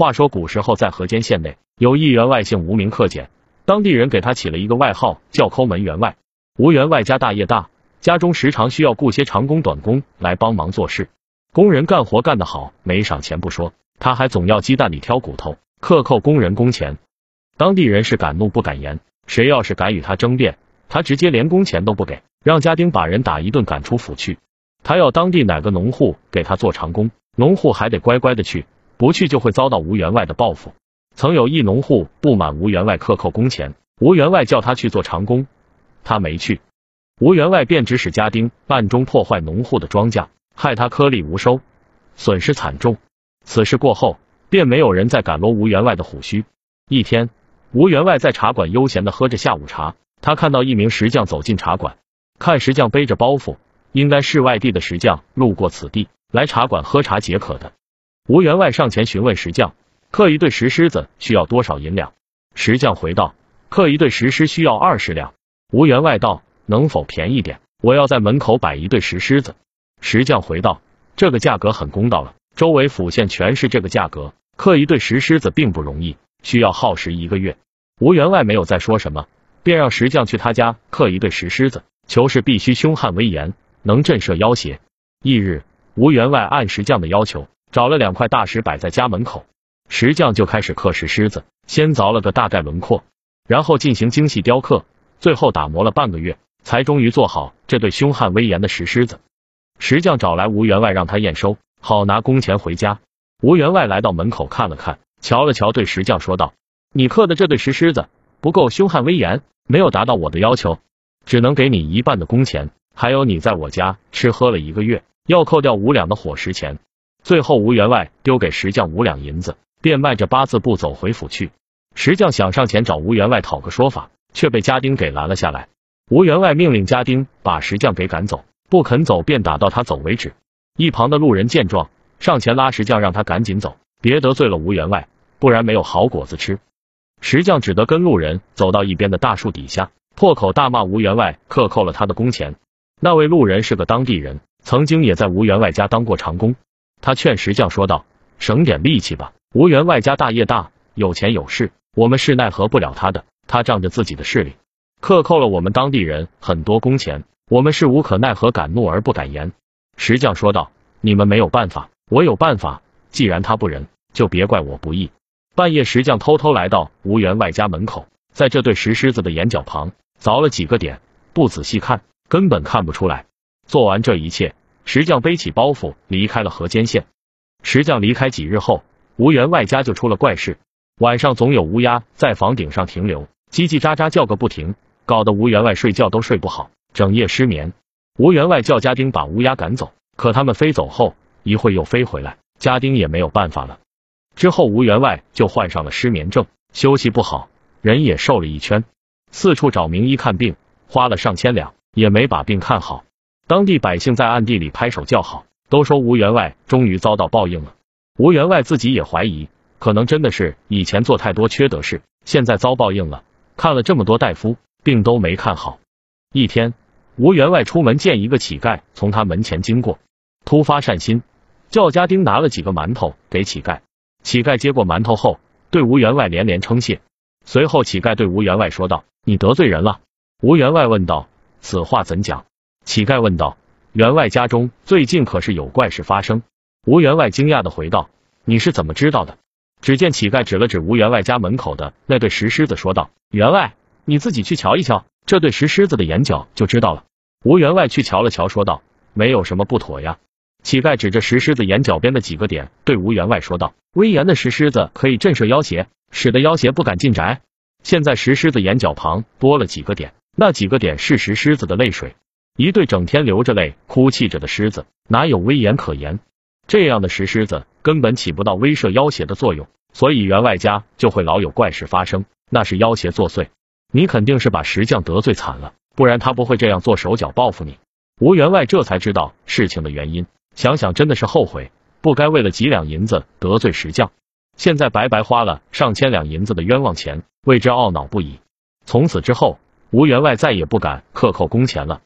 话说古时候在河间县内有一员外姓吴名克俭，当地人给他起了一个外号叫抠门员外。吴员外家大业大，家中时常需要雇些长工短工来帮忙做事。工人干活干得好，没赏钱不说，他还总要鸡蛋里挑骨头，克扣工人工钱。当地人是敢怒不敢言，谁要是敢与他争辩，他直接连工钱都不给，让家丁把人打一顿赶出府去。他要当地哪个农户给他做长工，农户还得乖乖的去。不去就会遭到吴员外的报复。曾有一农户不满吴员外克扣工钱，吴员外叫他去做长工，他没去。吴员外便指使家丁暗中破坏农户的庄稼，害他颗粒无收，损失惨重。此事过后，便没有人再敢罗吴员外的虎须。一天，吴员外在茶馆悠闲的喝着下午茶，他看到一名石匠走进茶馆，看石匠背着包袱，应该是外地的石匠路过此地来茶馆喝茶解渴的。吴员外上前询问石匠，刻一对石狮子需要多少银两？石匠回道，刻一对石狮需要二十两。吴员外道，能否便宜点？我要在门口摆一对石狮子。石匠回道，这个价格很公道了，周围府县全是这个价格，刻一对石狮子并不容易，需要耗时一个月。吴员外没有再说什么，便让石匠去他家刻一对石狮子，求是必须凶悍威严，能震慑妖邪。翌日，吴员外按石匠的要求。找了两块大石摆在家门口，石匠就开始刻石狮子，先凿了个大概轮廓，然后进行精细雕刻，最后打磨了半个月，才终于做好这对凶悍威严的石狮子。石匠找来吴员外，让他验收，好拿工钱回家。吴员外来到门口看了看，瞧了瞧，对石匠说道：“你刻的这对石狮子不够凶悍威严，没有达到我的要求，只能给你一半的工钱，还有你在我家吃喝了一个月，要扣掉五两的伙食钱。”最后，吴员外丢给石匠五两银子，便迈着八字步走回府去。石匠想上前找吴员外讨个说法，却被家丁给拦了下来。吴员外命令家丁把石匠给赶走，不肯走便打到他走为止。一旁的路人见状，上前拉石匠，让他赶紧走，别得罪了吴员外，不然没有好果子吃。石匠只得跟路人走到一边的大树底下，破口大骂吴员外克扣了他的工钱。那位路人是个当地人，曾经也在吴员外家当过长工。他劝石匠说道：“省点力气吧，吴员外家大业大，有钱有势，我们是奈何不了他的。他仗着自己的势力，克扣了我们当地人很多工钱，我们是无可奈何，敢怒而不敢言。”石匠说道：“你们没有办法，我有办法。既然他不仁，就别怪我不义。”半夜，石匠偷偷来到吴员外家门口，在这对石狮子的眼角旁凿了几个点，不仔细看，根本看不出来。做完这一切。石匠背起包袱离开了河间县。石匠离开几日后，吴员外家就出了怪事。晚上总有乌鸦在房顶上停留，叽叽喳喳叫个不停，搞得吴员外睡觉都睡不好，整夜失眠。吴员外叫家丁把乌鸦赶走，可他们飞走后一会又飞回来，家丁也没有办法了。之后吴员外就患上了失眠症，休息不好，人也瘦了一圈，四处找名医看病，花了上千两，也没把病看好。当地百姓在暗地里拍手叫好，都说吴员外终于遭到报应了。吴员外自己也怀疑，可能真的是以前做太多缺德事，现在遭报应了。看了这么多大夫，病都没看好。一天，吴员外出门见一个乞丐从他门前经过，突发善心，叫家丁拿了几个馒头给乞丐。乞丐接过馒头后，对吴员外连连称谢。随后，乞丐对吴员外说道：“你得罪人了。”吴员外问道：“此话怎讲？”乞丐问道：“员外家中最近可是有怪事发生？”吴员外惊讶的回道：“你是怎么知道的？”只见乞丐指了指吴员外家门口的那对石狮子，说道：“员外，你自己去瞧一瞧，这对石狮子的眼角就知道了。”吴员外去瞧了瞧，说道：“没有什么不妥呀。”乞丐指着石狮子眼角边的几个点，对吴员外说道：“威严的石狮子可以震慑妖邪，使得妖邪不敢进宅。现在石狮子眼角旁多了几个点，那几个点是石狮子的泪水。”一对整天流着泪、哭泣着的狮子，哪有威严可言？这样的石狮子根本起不到威慑妖邪的作用，所以员外家就会老有怪事发生，那是妖邪作祟。你肯定是把石匠得罪惨了，不然他不会这样做手脚报复你。吴员外这才知道事情的原因，想想真的是后悔，不该为了几两银子得罪石匠，现在白白花了上千两银子的冤枉钱，为之懊恼不已。从此之后，吴员外再也不敢克扣工钱了。